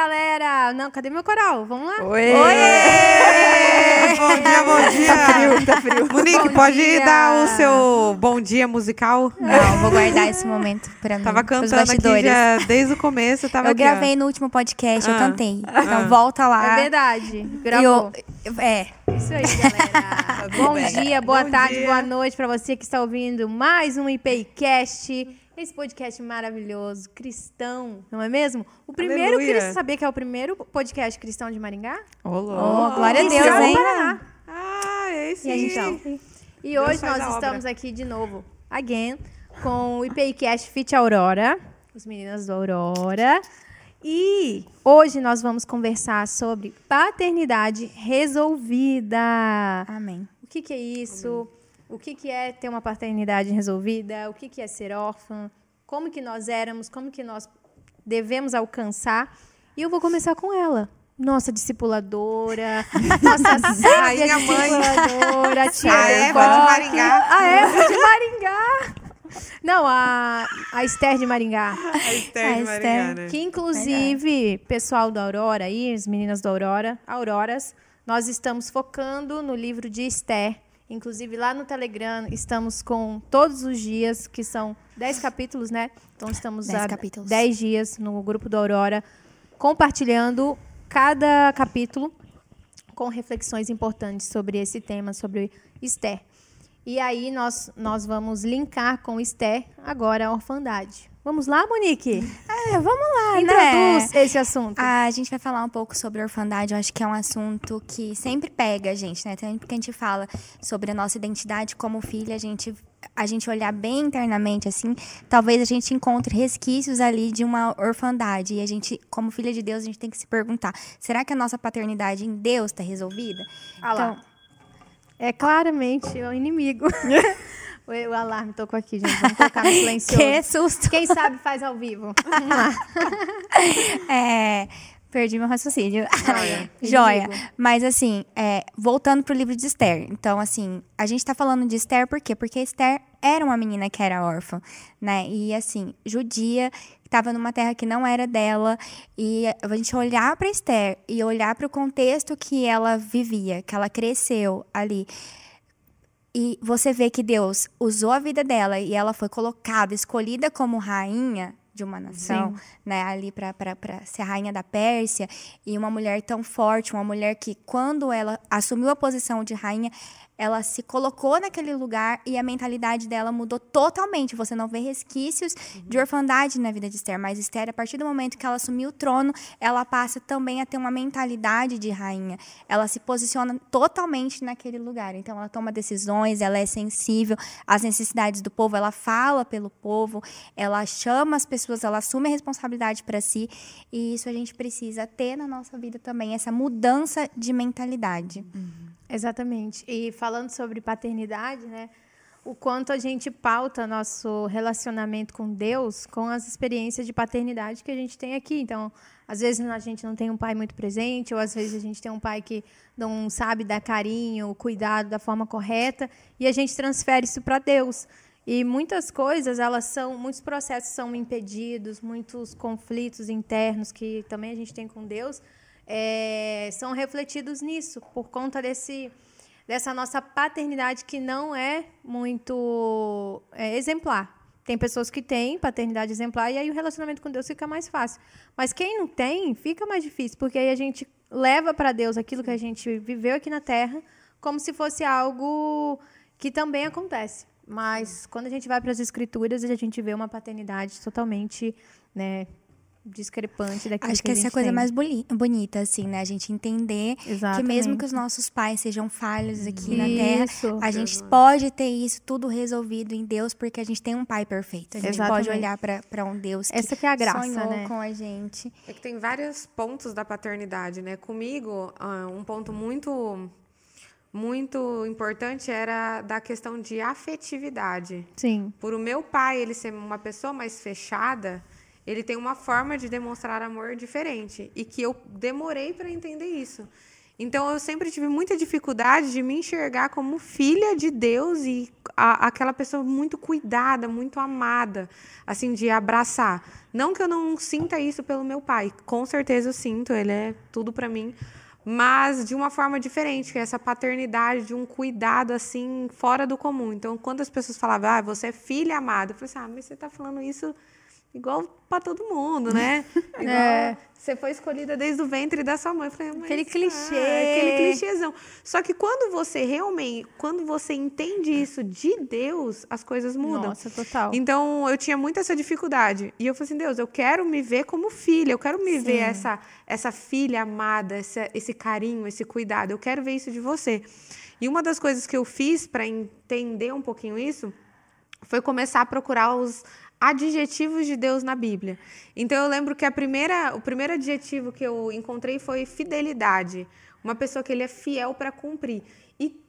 galera! Não, cadê meu coral? Vamos lá? Oi! bom dia, bom dia. Tá frio, tá frio. Monique, Bom pode dia. dar o seu bom dia musical? Não, vou guardar esse momento pra mim. Tava cantando aqui já desde o começo. Tava Eu aqui, ó. gravei no último podcast, eu Ah. cantei. Ah. Então volta lá. É verdade. Gravou. eu, é, Isso aí, galera. Bom dia, boa Bom tarde, dia. boa noite pra você que está ouvindo mais um IPCast. Esse podcast maravilhoso, cristão, não é mesmo? O primeiro, Aleluia. você sabia que é o primeiro podcast cristão de Maringá? Ô, oh, glória a Deus, Saulo, hein? Paraná. Ah, esse E, a gente, e hoje nós a obra. estamos aqui de novo, again, com o IPCast Fit Aurora, os meninas do Aurora. E hoje nós vamos conversar sobre paternidade resolvida. Amém. O que, que é isso? O que, que é ter uma paternidade resolvida? O que, que é ser órfã? Como que nós éramos? Como que nós devemos alcançar? E eu vou começar com ela. Nossa discipuladora, nossa sábia discipuladora, tia A Eva de Bock. Maringá. A Eva de Maringá. Não, a, a Esther de Maringá. A Esther de Maringá, né? Que inclusive, pessoal da Aurora aí, as meninas da Aurora, Auroras, nós estamos focando no livro de Esther. Inclusive lá no Telegram estamos com todos os dias, que são 10 capítulos, né? Então estamos Dez há capítulos. 10 dias no grupo da Aurora, compartilhando cada capítulo com reflexões importantes sobre esse tema, sobre Esther. E aí nós, nós vamos linkar com Esther agora a orfandade. Vamos lá, Monique? É, vamos lá, Introduz né? esse assunto. A gente vai falar um pouco sobre orfandade. Eu acho que é um assunto que sempre pega a gente, né? Sempre que a gente fala sobre a nossa identidade como filha, a gente, a gente olhar bem internamente, assim, talvez a gente encontre resquícios ali de uma orfandade. E a gente, como filha de Deus, a gente tem que se perguntar: será que a nossa paternidade em Deus está resolvida? Ah lá. Então, É claramente o inimigo. o, o alarme tocou aqui, gente. Vamos colocar no silencioso. que susto! Quem sabe faz ao vivo. É, perdi meu raciocínio. Joia. Joia. Mas assim, é, voltando pro livro de Esther. Então, assim, a gente tá falando de Esther por quê? Porque Esther era uma menina que era órfã, né? E assim, judia, estava numa terra que não era dela. E a gente olhar para Esther e olhar para o contexto que ela vivia, que ela cresceu ali. E você vê que Deus usou a vida dela e ela foi colocada, escolhida como rainha de uma nação, né, ali para ser a rainha da Pérsia, e uma mulher tão forte, uma mulher que quando ela assumiu a posição de rainha, ela se colocou naquele lugar e a mentalidade dela mudou totalmente. Você não vê resquícios de orfandade na vida de Esther, mas Esther, a partir do momento que ela assumiu o trono, ela passa também a ter uma mentalidade de rainha. Ela se posiciona totalmente naquele lugar. Então, ela toma decisões, ela é sensível às necessidades do povo, ela fala pelo povo, ela chama as pessoas, ela assume a responsabilidade para si. E isso a gente precisa ter na nossa vida também, essa mudança de mentalidade. Exatamente. E falando sobre paternidade, né? O quanto a gente pauta nosso relacionamento com Deus com as experiências de paternidade que a gente tem aqui. Então, às vezes a gente não tem um pai muito presente, ou às vezes a gente tem um pai que não sabe dar carinho, cuidado da forma correta, e a gente transfere isso para Deus. E muitas coisas, elas são, muitos processos são impedidos, muitos conflitos internos que também a gente tem com Deus, é, são refletidos nisso, por conta desse, dessa nossa paternidade que não é muito é, exemplar. Tem pessoas que têm paternidade exemplar e aí o relacionamento com Deus fica mais fácil. Mas quem não tem, fica mais difícil, porque aí a gente leva para Deus aquilo que a gente viveu aqui na Terra como se fosse algo que também acontece. Mas quando a gente vai para as escrituras, a gente vê uma paternidade totalmente, né, discrepante daquilo Acho que, que a essa é a coisa tem. mais boni- bonita, assim, né? A gente entender que Exatamente. mesmo que os nossos pais sejam falhos aqui na Terra, Isso. a gente pode ter isso tudo resolvido em Deus, porque a gente tem um pai perfeito. A gente Exatamente. pode olhar para um Deus que, Essa que é a graça, sonhou né? com a gente. É que tem vários pontos da paternidade, né? Comigo, ah, um ponto muito muito importante era da questão de afetividade. Sim. Por o meu pai ele ser uma pessoa mais fechada, ele tem uma forma de demonstrar amor diferente e que eu demorei para entender isso. Então eu sempre tive muita dificuldade de me enxergar como filha de Deus e a, aquela pessoa muito cuidada, muito amada, assim, de abraçar. Não que eu não sinta isso pelo meu pai, com certeza eu sinto, ele é tudo para mim, mas de uma forma diferente, que é essa paternidade, de um cuidado assim fora do comum. Então, quando as pessoas falavam, ah, você é filha amada, eu falei assim, ah, mas você está falando isso igual para todo mundo, né? Igual, é. Você foi escolhida desde o ventre da sua mãe. Eu falei, aquele clichê. Ah, aquele clichêzão. Só que quando você realmente, quando você entende isso de Deus, as coisas mudam. Nossa, total. Então, eu tinha muito essa dificuldade. E eu falei assim, Deus, eu quero me ver como filha. Eu quero me Sim. ver essa, essa filha amada, essa, esse carinho, esse cuidado. Eu quero ver isso de você. E uma das coisas que eu fiz para entender um pouquinho isso foi começar a procurar os adjetivos de Deus na Bíblia. Então eu lembro que a primeira, o primeiro adjetivo que eu encontrei foi fidelidade. Uma pessoa que ele é fiel para cumprir.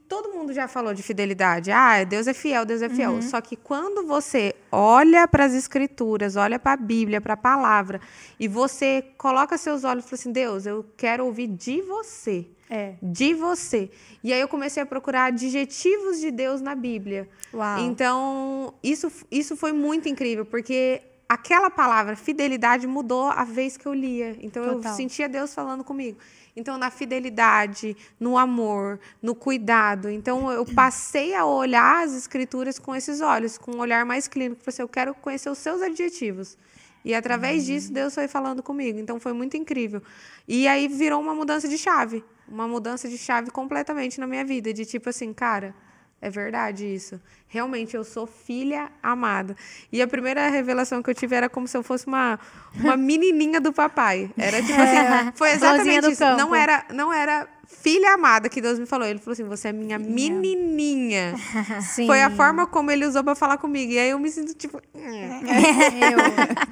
Todo mundo já falou de fidelidade. Ah, Deus é fiel, Deus é fiel. Uhum. Só que quando você olha para as escrituras, olha para a Bíblia, para a palavra, e você coloca seus olhos e fala assim: Deus, eu quero ouvir de você. É. De você. E aí eu comecei a procurar adjetivos de Deus na Bíblia. Uau. Então, isso, isso foi muito incrível, porque aquela palavra fidelidade mudou a vez que eu lia. Então Total. eu sentia Deus falando comigo. Então, na fidelidade, no amor, no cuidado. Então, eu passei a olhar as escrituras com esses olhos, com um olhar mais clínico. Falei assim, eu quero conhecer os seus adjetivos. E através uhum. disso, Deus foi falando comigo. Então, foi muito incrível. E aí virou uma mudança de chave uma mudança de chave completamente na minha vida, de tipo assim, cara, é verdade isso. Realmente eu sou filha amada. E a primeira revelação que eu tive era como se eu fosse uma, uma menininha do papai. Era tipo assim, é, foi exatamente isso. Campo. Não era, não era filha amada que Deus me falou. Ele falou assim: "Você é minha menininha". Sim. Foi a forma como ele usou para falar comigo. E aí eu me sinto tipo, eu.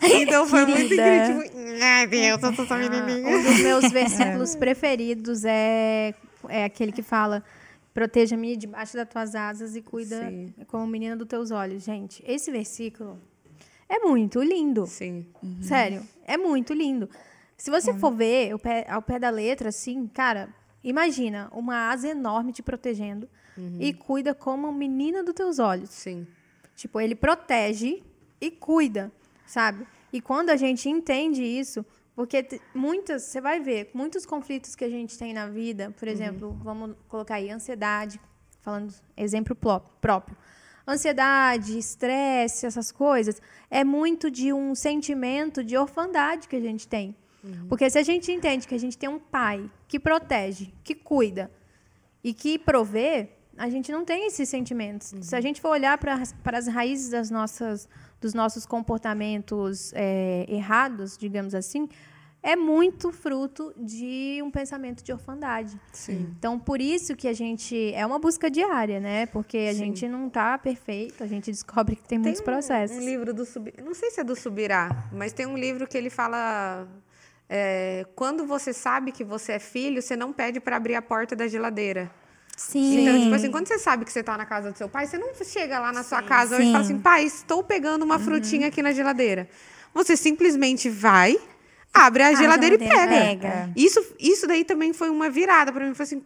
Então foi Querida. muito incrível, tipo, ai Deus, eu sou sua menininha. Um dos meus versículos preferidos é é aquele que fala Proteja-me debaixo das tuas asas e cuida Sim. como menina dos teus olhos. Gente, esse versículo é muito lindo. Sim. Uhum. Sério, é muito lindo. Se você uhum. for ver ao pé, ao pé da letra, assim, cara, imagina uma asa enorme te protegendo uhum. e cuida como menina dos teus olhos. Sim. Tipo, ele protege e cuida, sabe? E quando a gente entende isso, porque muitas, você vai ver, muitos conflitos que a gente tem na vida, por uhum. exemplo, uhum. vamos colocar aí ansiedade, falando exemplo próprio. Ansiedade, estresse, essas coisas, é muito de um sentimento de orfandade que a gente tem. Uhum. Porque se a gente entende que a gente tem um pai que protege, que cuida e que provê, a gente não tem esses sentimentos. Uhum. Se a gente for olhar para as raízes das nossas dos nossos comportamentos é, errados, digamos assim, é muito fruto de um pensamento de orfandade. Sim. Então, por isso que a gente. É uma busca diária, né? Porque a Sim. gente não está perfeito, a gente descobre que tem, tem muitos um, processos. um livro do Subirá, não sei se é do Subirá, mas tem um livro que ele fala. É, quando você sabe que você é filho, você não pede para abrir a porta da geladeira. Sim. Então, tipo assim, quando você sabe que você está na casa do seu pai, você não chega lá na Sim. sua casa Sim. e fala assim, pai, estou pegando uma uhum. frutinha aqui na geladeira. Você simplesmente vai, abre a, a geladeira, geladeira, e pega. pega. Isso, isso daí também foi uma virada para mim. Foi assim,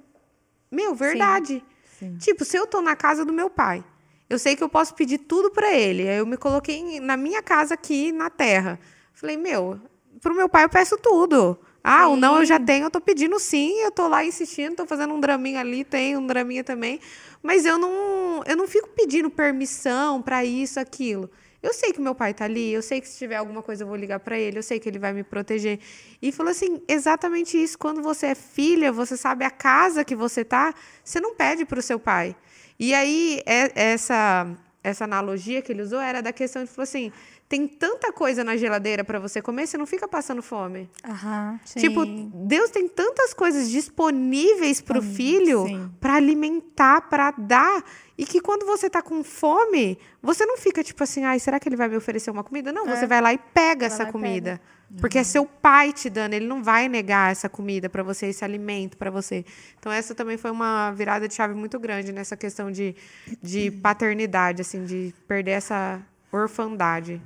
meu, verdade. Sim. Tipo, se eu estou na casa do meu pai, eu sei que eu posso pedir tudo para ele. Aí eu me coloquei na minha casa aqui na terra. Falei, meu, pro meu pai eu peço tudo. Ah, sim. o não eu já tenho, eu tô pedindo sim, eu tô lá insistindo, tô fazendo um draminha ali, tem um draminha também, mas eu não, eu não fico pedindo permissão para isso, aquilo. Eu sei que meu pai tá ali, eu sei que se tiver alguma coisa eu vou ligar para ele, eu sei que ele vai me proteger. E falou assim, exatamente isso, quando você é filha, você sabe a casa que você tá, você não pede para o seu pai. E aí é, essa essa analogia que ele usou era da questão de falou assim, tem tanta coisa na geladeira para você comer, você não fica passando fome. Uhum, tipo, Deus tem tantas coisas disponíveis para o filho para alimentar, para dar, e que quando você tá com fome, você não fica tipo assim, ai, será que ele vai me oferecer uma comida? Não, é. você vai lá e pega vai essa comida. Pega. Porque uhum. é seu pai te dando, ele não vai negar essa comida para você, esse alimento para você. Então essa também foi uma virada de chave muito grande nessa questão de, de paternidade, assim, de perder essa orfandade.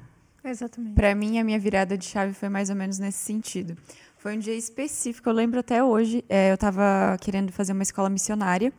Exatamente. Para mim, a minha virada de chave foi mais ou menos nesse sentido. Foi um dia específico, eu lembro até hoje. É, eu estava querendo fazer uma escola missionária.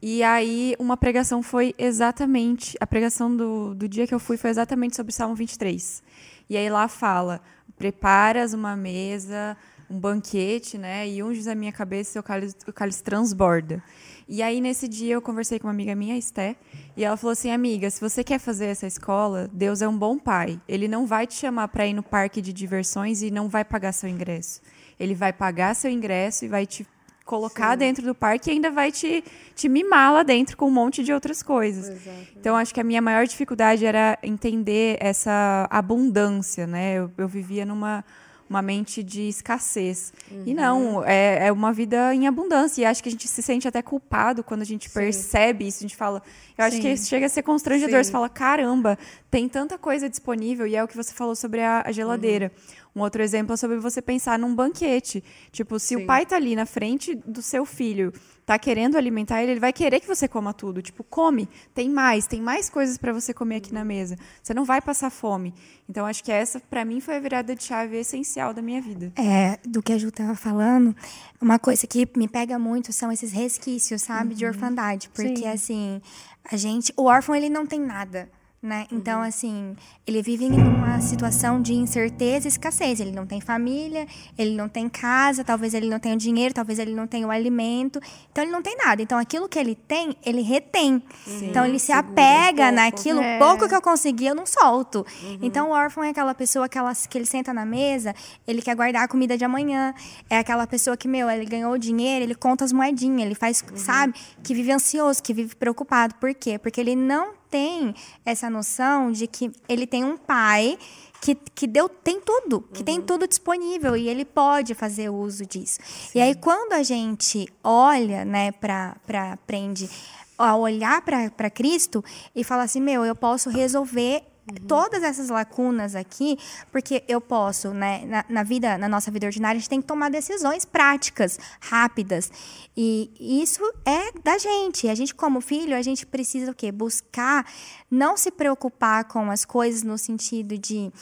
E aí, uma pregação foi exatamente. A pregação do, do dia que eu fui foi exatamente sobre Salmo 23. E aí lá fala: preparas uma mesa, um banquete, né? E unges a minha cabeça e o cálice, o cálice transborda. E aí, nesse dia, eu conversei com uma amiga minha, Esté, e ela falou assim: Amiga, se você quer fazer essa escola, Deus é um bom pai. Ele não vai te chamar para ir no parque de diversões e não vai pagar seu ingresso. Ele vai pagar seu ingresso e vai te colocar Sim. dentro do parque e ainda vai te, te mimar lá dentro com um monte de outras coisas. Exato. Então, acho que a minha maior dificuldade era entender essa abundância, né? Eu, eu vivia numa uma mente de escassez. Uhum. E não, é, é uma vida em abundância. E acho que a gente se sente até culpado quando a gente Sim. percebe isso. A gente fala. Eu acho Sim. que chega a ser constrangedor. Sim. Você fala, caramba, tem tanta coisa disponível. E é o que você falou sobre a, a geladeira. Uhum. Um outro exemplo é sobre você pensar num banquete. Tipo, se o pai tá ali na frente do seu filho tá querendo alimentar ele, ele vai querer que você coma tudo. Tipo, come, tem mais, tem mais coisas para você comer aqui na mesa. Você não vai passar fome. Então, acho que essa, para mim, foi a virada de chave essencial da minha vida. É, do que a Ju tava falando, uma coisa que me pega muito são esses resquícios, sabe, uhum. de orfandade. Porque, Sim. assim, a gente. O órfão, ele não tem nada né? Então, uhum. assim, ele vive em uma situação de incerteza e escassez. Ele não tem família, ele não tem casa, talvez ele não tenha dinheiro, talvez ele não tenha o alimento. Então, ele não tem nada. Então, aquilo que ele tem, ele retém. Sim, então, ele se apega um naquilo. É. Pouco que eu consegui, eu não solto. Uhum. Então, o órfão é aquela pessoa que, ela, que ele senta na mesa, ele quer guardar a comida de amanhã. É aquela pessoa que, meu, ele ganhou dinheiro, ele conta as moedinhas, ele faz, uhum. sabe? Que vive ansioso, que vive preocupado. Por quê? Porque ele não tem essa noção de que ele tem um pai que, que deu, tem tudo, que uhum. tem tudo disponível e ele pode fazer uso disso. Sim. E aí, quando a gente olha, né, para aprende a olhar para Cristo e fala assim: meu, eu posso resolver Uhum. Todas essas lacunas aqui, porque eu posso, né, na, na, vida, na nossa vida ordinária, a gente tem que tomar decisões práticas, rápidas. E isso é da gente. A gente, como filho, a gente precisa o quê? Buscar não se preocupar com as coisas no sentido de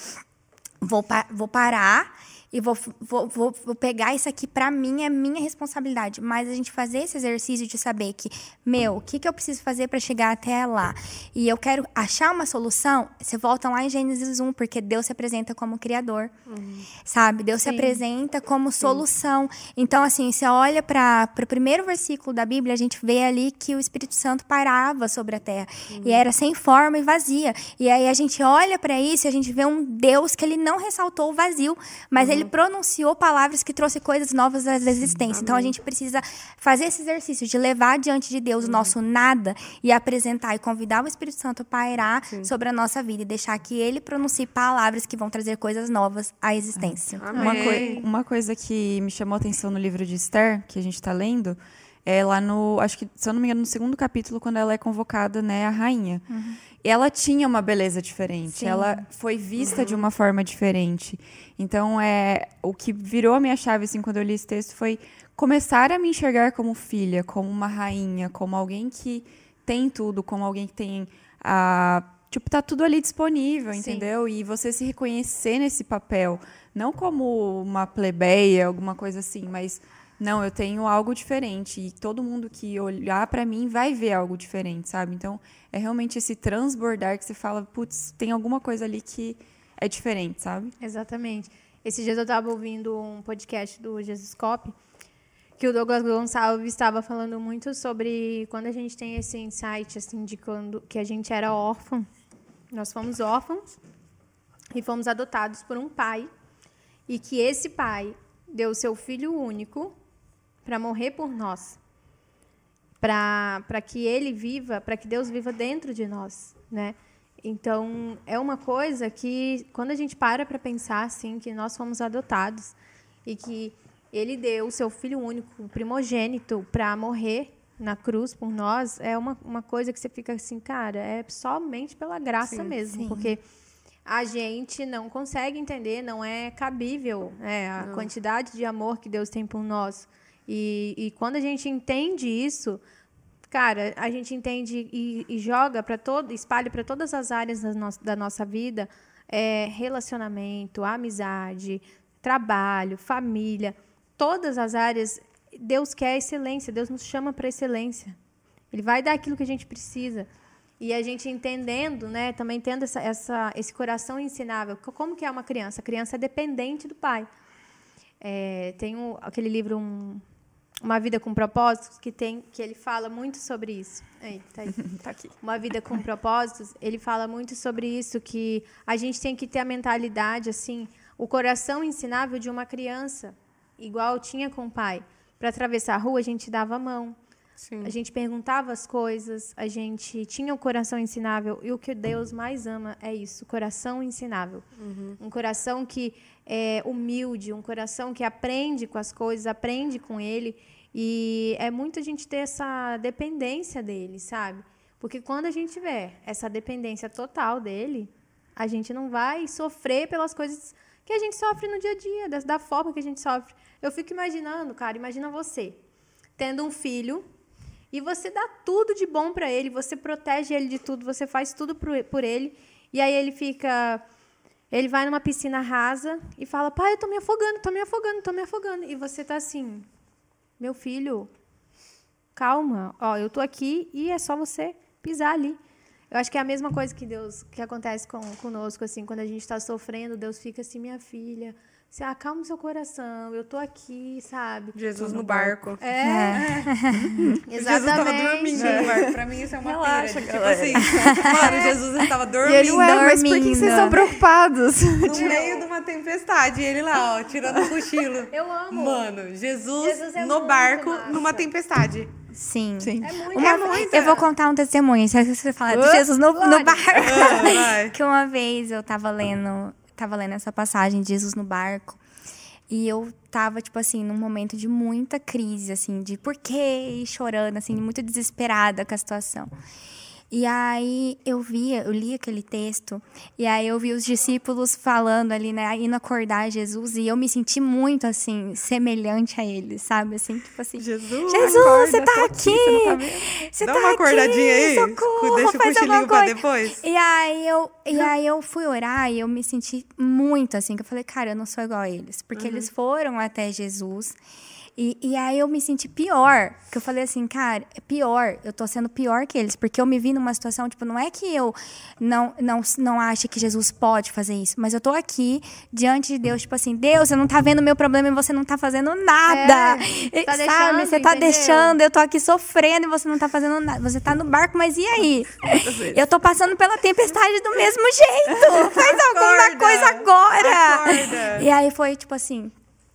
vou, vou parar e vou, vou, vou, vou pegar isso aqui para mim, é minha responsabilidade. Mas a gente fazer esse exercício de saber que, meu, o que, que eu preciso fazer para chegar até lá? E eu quero achar uma solução, você volta lá em Gênesis 1, porque Deus se apresenta como Criador, uhum. sabe? Deus Sim. se apresenta como Sim. solução. Então, assim, você olha para o primeiro versículo da Bíblia, a gente vê ali que o Espírito Santo parava sobre a terra. Uhum. E era sem forma e vazia. E aí a gente olha para isso e a gente vê um Deus que ele não ressaltou o vazio, mas uhum. ele ele pronunciou palavras que trouxe coisas novas à existência. Amém. Então a gente precisa fazer esse exercício de levar diante de Deus o nosso nada e apresentar e convidar o Espírito Santo a pairar Sim. sobre a nossa vida e deixar que ele pronuncie palavras que vão trazer coisas novas à existência. Uma, coi uma coisa que me chamou a atenção no livro de Esther, que a gente está lendo, é lá no, acho que, se eu não me engano, no segundo capítulo, quando ela é convocada, né, a rainha. Uhum ela tinha uma beleza diferente, Sim. ela foi vista uhum. de uma forma diferente. Então, é o que virou a minha chave assim quando eu li esse texto foi começar a me enxergar como filha, como uma rainha, como alguém que tem tudo, como alguém que tem a tipo tá tudo ali disponível, Sim. entendeu? E você se reconhecer nesse papel, não como uma plebeia, alguma coisa assim, mas não, eu tenho algo diferente e todo mundo que olhar para mim vai ver algo diferente, sabe? Então, é realmente esse transbordar que você fala, putz, tem alguma coisa ali que é diferente, sabe? Exatamente. Esses dias eu estava ouvindo um podcast do Jesus Cop, que o Douglas Gonçalves estava falando muito sobre quando a gente tem esse insight assim de quando que a gente era órfão. Nós fomos órfãos e fomos adotados por um pai e que esse pai deu seu filho único para morrer por nós, para que Ele viva, para que Deus viva dentro de nós, né? Então é uma coisa que quando a gente para para pensar assim que nós fomos adotados e que Ele deu o seu Filho único, primogênito, para morrer na cruz por nós, é uma, uma coisa que você fica assim, cara, é somente pela graça sim, mesmo, sim. porque a gente não consegue entender, não é cabível é, a não. quantidade de amor que Deus tem por nós. E, e quando a gente entende isso, cara, a gente entende e, e joga para todo, espalha para todas as áreas da, no, da nossa vida é, relacionamento, amizade, trabalho, família, todas as áreas, Deus quer excelência, Deus nos chama para excelência. Ele vai dar aquilo que a gente precisa. E a gente entendendo, né, também tendo essa, essa, esse coração ensinável. Como que é uma criança? A criança é dependente do pai. É, tem um, aquele livro um, Uma Vida com Propósitos, que, tem, que ele fala muito sobre isso. Aí, tá, aí. tá aqui. Uma Vida com Propósitos, ele fala muito sobre isso, que a gente tem que ter a mentalidade, assim, o coração ensinável de uma criança, igual tinha com o pai. Para atravessar a rua, a gente dava a mão. Sim. A gente perguntava as coisas, a gente tinha o coração ensinável. E o que Deus mais ama é isso, coração ensinável. Uhum. Um coração que é humilde, um coração que aprende com as coisas, aprende com Ele. E é muito a gente ter essa dependência dele, sabe? Porque quando a gente tiver essa dependência total dele, a gente não vai sofrer pelas coisas que a gente sofre no dia a dia, da, da forma que a gente sofre. Eu fico imaginando, cara, imagina você tendo um filho e você dá tudo de bom para ele, você protege ele de tudo, você faz tudo por ele, e aí ele fica ele vai numa piscina rasa e fala: "Pai, eu tô me afogando, tô me afogando, tô me afogando". E você tá assim: "Meu filho, calma. Ó, eu tô aqui e é só você pisar ali". Eu acho que é a mesma coisa que Deus que acontece com conosco assim, quando a gente está sofrendo, Deus fica assim: "Minha filha, você acalma o seu coração, eu tô aqui, sabe? Jesus no barco. É. é. Exatamente. Jesus tava dormindo no barco. Pra mim isso é uma Relaxa, pira. Tipo assim, mano, Jesus estava dormindo. E ele, ué, dormindo. mas por que vocês estão preocupados? No meio de uma tempestade. E ele lá, ó, tirando o cochilo. Eu amo. Mano, Jesus, Jesus é no barco, massa. numa tempestade. Sim. Sim. É muito, uma, muito. Eu vou contar um testemunho. Se você falar de Jesus no, no barco. Uh, que uma vez eu tava lendo tava lendo essa passagem de Jesus no barco. E eu tava, tipo assim, num momento de muita crise, assim, de por quê? E chorando, assim, muito desesperada com a situação. E aí eu via, eu li aquele texto, e aí eu vi os discípulos falando ali, né, indo acordar Jesus, e eu me senti muito assim, semelhante a eles, sabe? Assim, tipo assim, Jesus, Jesus, acorda, você tá aqui! Você tá, tá, Dá uma acordadinha aqui, aí, socorro, deixa o cochilinho pra depois. E aí eu, e aí eu fui orar e eu me senti muito assim, que eu falei, cara, eu não sou igual a eles, porque uhum. eles foram até Jesus. E, e aí eu me senti pior. Que eu falei assim, cara, é pior. Eu tô sendo pior que eles. Porque eu me vi numa situação, tipo, não é que eu não, não, não ache que Jesus pode fazer isso. Mas eu tô aqui diante de Deus, tipo assim, Deus, você não tá vendo o meu problema e você não tá fazendo nada. É, tá sabe? Deixando, você tá entendeu? deixando, eu tô aqui sofrendo e você não tá fazendo nada. Você tá no barco, mas e aí? eu tô passando pela tempestade do mesmo jeito. Faz alguma coisa agora. Acorda. E aí foi tipo assim,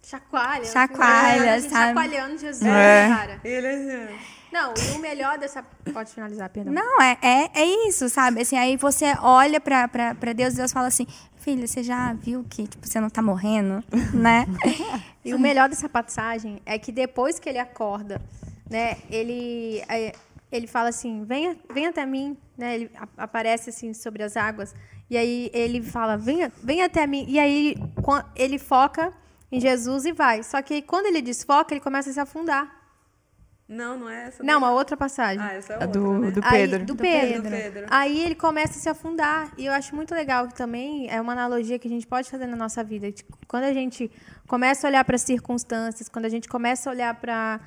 Chacoalha. Chacoalha, assim, sabe? Chacoalhando Jesus, É. cara. Ele assim, Não, e o melhor dessa... Pode finalizar, perdão. Não, é, é, é isso, sabe? Assim, aí você olha pra, pra, pra Deus e Deus fala assim, filha, você já viu que tipo, você não tá morrendo, né? E o melhor dessa passagem é que depois que ele acorda, né, ele, é, ele fala assim, venha, venha até mim, né, ele a- aparece assim sobre as águas, e aí ele fala, venha, venha até mim, e aí ele foca em Jesus e vai. Só que aí, quando ele desfoca, ele começa a se afundar. Não, não é essa. Não, uma outra passagem. Ah, essa é A outra, do, né? do Aí, Pedro. do Do Pedro. Pedro. Aí ele começa a se afundar. E eu acho muito legal que também é uma analogia que a gente pode fazer na nossa vida. Tipo, Quando a gente começa a olhar para as circunstâncias, quando a gente começa a olhar para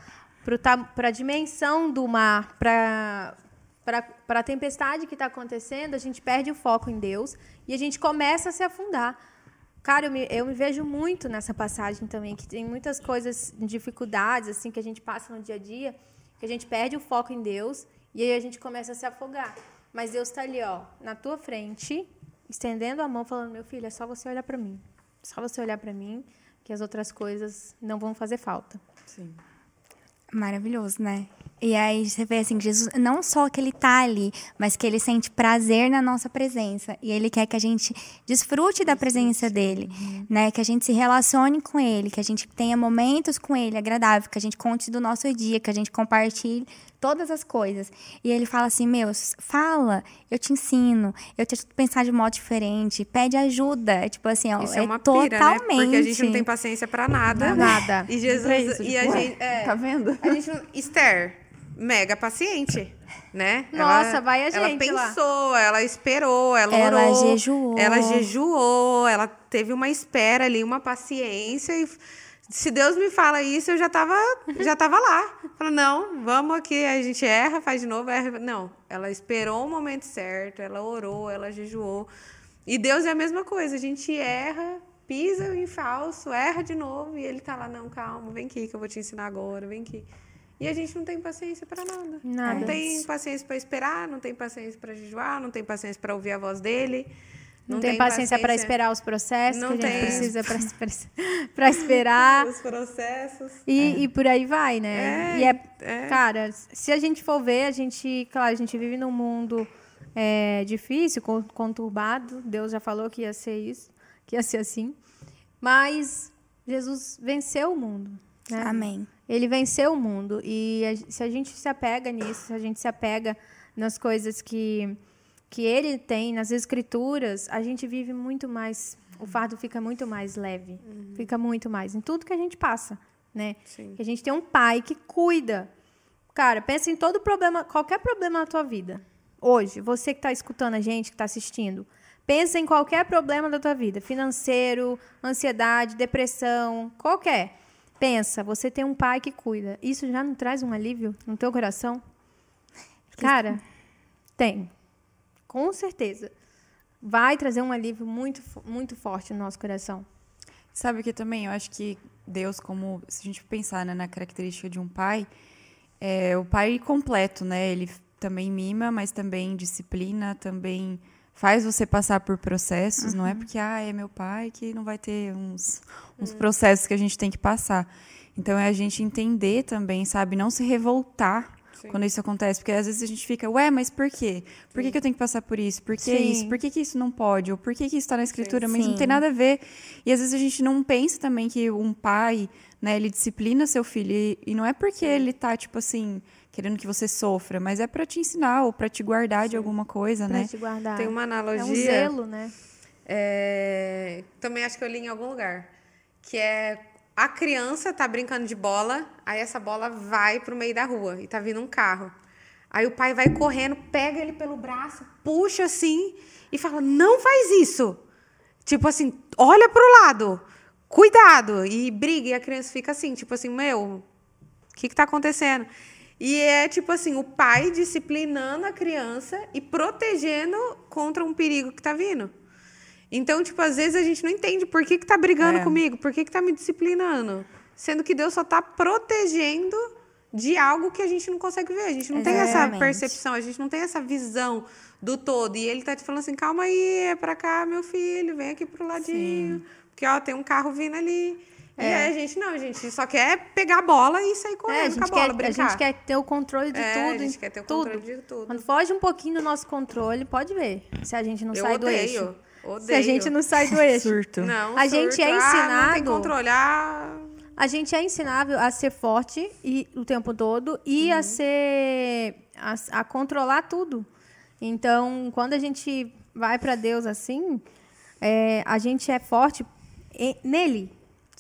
a dimensão do mar, para a tempestade que está acontecendo, a gente perde o foco em Deus e a gente começa a se afundar. Cara, eu me, eu me vejo muito nessa passagem também, que tem muitas coisas, dificuldades, assim, que a gente passa no dia a dia, que a gente perde o foco em Deus e aí a gente começa a se afogar. Mas Deus está ali, ó, na tua frente, estendendo a mão, falando: meu filho, é só você olhar para mim. Só você olhar para mim, que as outras coisas não vão fazer falta. Sim. Maravilhoso, né? E aí você vê assim, Jesus, não só que ele tá ali, mas que ele sente prazer na nossa presença. E ele quer que a gente desfrute da presença dele, né? Que a gente se relacione com ele, que a gente tenha momentos com ele agradáveis, que a gente conte do nosso dia, que a gente compartilhe todas as coisas. E ele fala assim: Meu, fala, eu te ensino, eu te ajudo a pensar de modo diferente, pede ajuda. É Tipo assim, ó, Isso é, é uma pira, né? totalmente. Porque a gente não tem paciência pra nada. Nada. E Jesus. Isso, e tipo, a ué, gente. É, Tá vendo? a gente não. Esther. mega paciente, né? Nossa, ela, vai a gente Ela pensou, lá. ela esperou, ela, ela orou. Ela jejuou. Ela jejuou, ela teve uma espera ali, uma paciência e se Deus me fala isso, eu já tava, já tava lá. Falei, não, vamos aqui, a gente erra, faz de novo, erra. Não, ela esperou o momento certo, ela orou, ela jejuou. E Deus é a mesma coisa, a gente erra, pisa em falso, erra de novo e ele tá lá, não, calma, vem aqui que eu vou te ensinar agora, vem aqui. E a gente não tem paciência para nada. nada. Não tem paciência para esperar, não tem paciência para jejuar, não tem paciência para ouvir a voz dele. Não, não tem, tem, paciência, para esperar os processos não que a gente tem. precisa para esperar. os processos. E, é. e por aí vai, né? É, e é, é, cara, se a gente for ver, a gente, claro, a gente vive num mundo é, difícil, conturbado. Deus já falou que ia ser isso, que ia ser assim. Mas Jesus venceu o mundo. Né? Amém. Ele venceu o mundo. E a, se a gente se apega nisso, se a gente se apega nas coisas que, que ele tem, nas escrituras, a gente vive muito mais. O fardo fica muito mais leve. Uhum. Fica muito mais. Em tudo que a gente passa. Né? Sim. A gente tem um pai que cuida. Cara, pensa em todo problema, qualquer problema na tua vida. Hoje, você que está escutando a gente, que está assistindo, pensa em qualquer problema da tua vida, financeiro, ansiedade, depressão, qualquer. Pensa, você tem um pai que cuida. Isso já não traz um alívio no teu coração? Cara, tem. Com certeza. Vai trazer um alívio muito, muito forte no nosso coração. Sabe que também eu acho que Deus, como se a gente pensar né, na característica de um pai, é o pai completo, né? Ele também mima, mas também disciplina, também faz você passar por processos, uhum. não é uhum. porque ah, é meu pai que não vai ter uns, uns uhum. processos que a gente tem que passar. Então é a gente entender também, sabe, não se revoltar Sim. quando isso acontece, porque às vezes a gente fica, ué, mas por quê? Por que, que eu tenho que passar por isso? Por que Sim. isso? Por que, que isso não pode? Ou por que, que isso está na escritura? Sim. Mas não tem nada a ver. E às vezes a gente não pensa também que um pai, né, ele disciplina seu filho e, e não é porque ele tá tipo assim querendo que você sofra, mas é para te ensinar ou para te guardar Sim. de alguma coisa, pra né? Te guardar. Tem uma analogia. É um zelo, né? É, também acho que eu li em algum lugar, que é a criança tá brincando de bola, aí essa bola vai pro meio da rua e tá vindo um carro. Aí o pai vai correndo, pega ele pelo braço, puxa assim e fala: "Não faz isso". Tipo assim, olha pro lado. Cuidado e briga e a criança fica assim, tipo assim, meu, o que está acontecendo? E é tipo assim, o pai disciplinando a criança e protegendo contra um perigo que está vindo. Então, tipo, às vezes a gente não entende por que, que tá brigando é. comigo, por que, que tá me disciplinando. Sendo que Deus só está protegendo de algo que a gente não consegue ver. A gente não Exatamente. tem essa percepção, a gente não tem essa visão do todo. E ele tá te falando assim: calma aí, é pra cá, meu filho, vem aqui pro ladinho. Sim. Porque, ó, tem um carro vindo ali. É. E aí a gente não, a gente só quer pegar a bola e sair correndo é, a gente com a bola, quer, brincar. A gente quer ter o controle de é, tudo. A gente quer ter o tudo. controle de tudo. Quando foge um pouquinho do nosso controle, pode ver. Se a gente não Eu sai odeio. do eixo. Odeio. Se a gente não sai do eixo. Surto. Não, a surto. gente é ensinado. Ah, não tem controlar. A gente é ensinável a ser forte e, o tempo todo e uhum. a ser. A, a controlar tudo. Então, quando a gente vai para Deus assim, é, a gente é forte nele.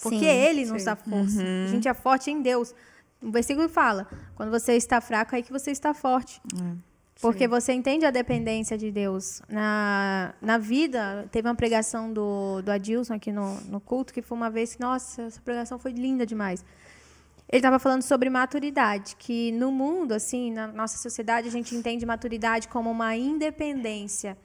Porque sim, ele nos dá força. Uhum. A gente é forte em Deus. O versículo fala: quando você está fraco, é aí que você está forte. Uhum. Porque sim. você entende a dependência de Deus. Na, na vida, teve uma pregação do, do Adilson aqui no, no culto, que foi uma vez que, nossa, essa pregação foi linda demais. Ele estava falando sobre maturidade, que no mundo, assim, na nossa sociedade, a gente entende maturidade como uma independência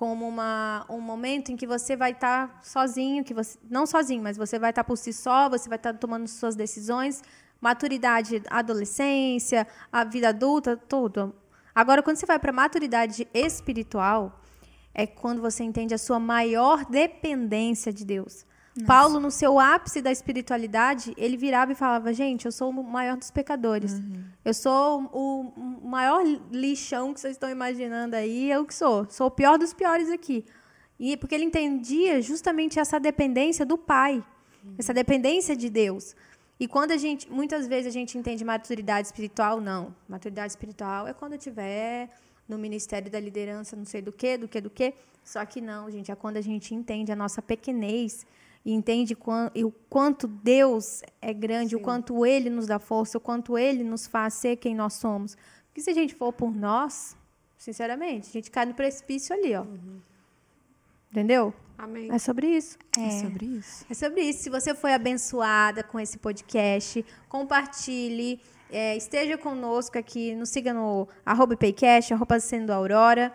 como uma, um momento em que você vai estar tá sozinho, que você não sozinho, mas você vai estar tá por si só, você vai estar tá tomando suas decisões, maturidade, adolescência, a vida adulta, tudo. Agora, quando você vai para maturidade espiritual, é quando você entende a sua maior dependência de Deus. Nossa. Paulo, no seu ápice da espiritualidade, ele virava e falava: Gente, eu sou o maior dos pecadores. Uhum. Eu sou o, maior lixão que vocês estão imaginando aí. Eu que sou. Sou o pior dos piores aqui. E porque ele entendia justamente essa dependência do Pai, uhum. essa dependência de Deus. E quando a gente, muitas vezes a gente entende maturidade espiritual, não. Maturidade espiritual é quando eu tiver no ministério da liderança, não sei do que, do que, do que. Só que não, gente, é quando a gente entende a nossa pequenez e entende o quanto Deus é grande, Sim. o quanto Ele nos dá força, o quanto Ele nos faz ser quem nós somos. Porque se a gente for por nós, sinceramente, a gente cai no precipício ali, ó. Uhum. Entendeu? Amém. É sobre isso. É. é. sobre isso. É sobre isso. Se você foi abençoada com esse podcast, compartilhe. É, esteja conosco aqui, nos siga no arroba Paycash, arroba sendo Aurora.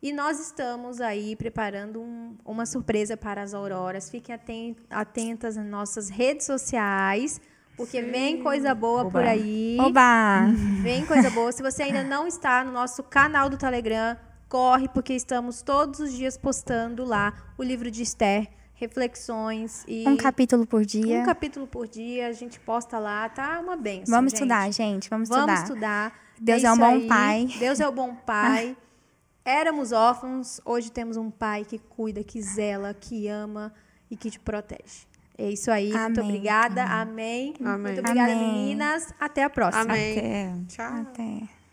E nós estamos aí preparando um, uma surpresa para as auroras. Fiquem atentas nas nossas redes sociais, porque Sim. vem coisa boa Oba. por aí. Oba! Vem coisa boa. Se você ainda não está no nosso canal do Telegram, corre, porque estamos todos os dias postando lá o livro de Esther, reflexões e um capítulo por dia. Um capítulo por dia, a gente posta lá, tá uma benção. Vamos gente. estudar, gente, vamos estudar. Vamos estudar. Deus é, é um bom aí. pai. Deus é o bom pai. Éramos órfãos, hoje temos um pai que cuida, que zela, que ama e que te protege. É isso aí. Amém. Muito obrigada. Amém. Amém. Muito obrigada, Amém. meninas. Até a próxima. Amém. Até. Tchau. Até.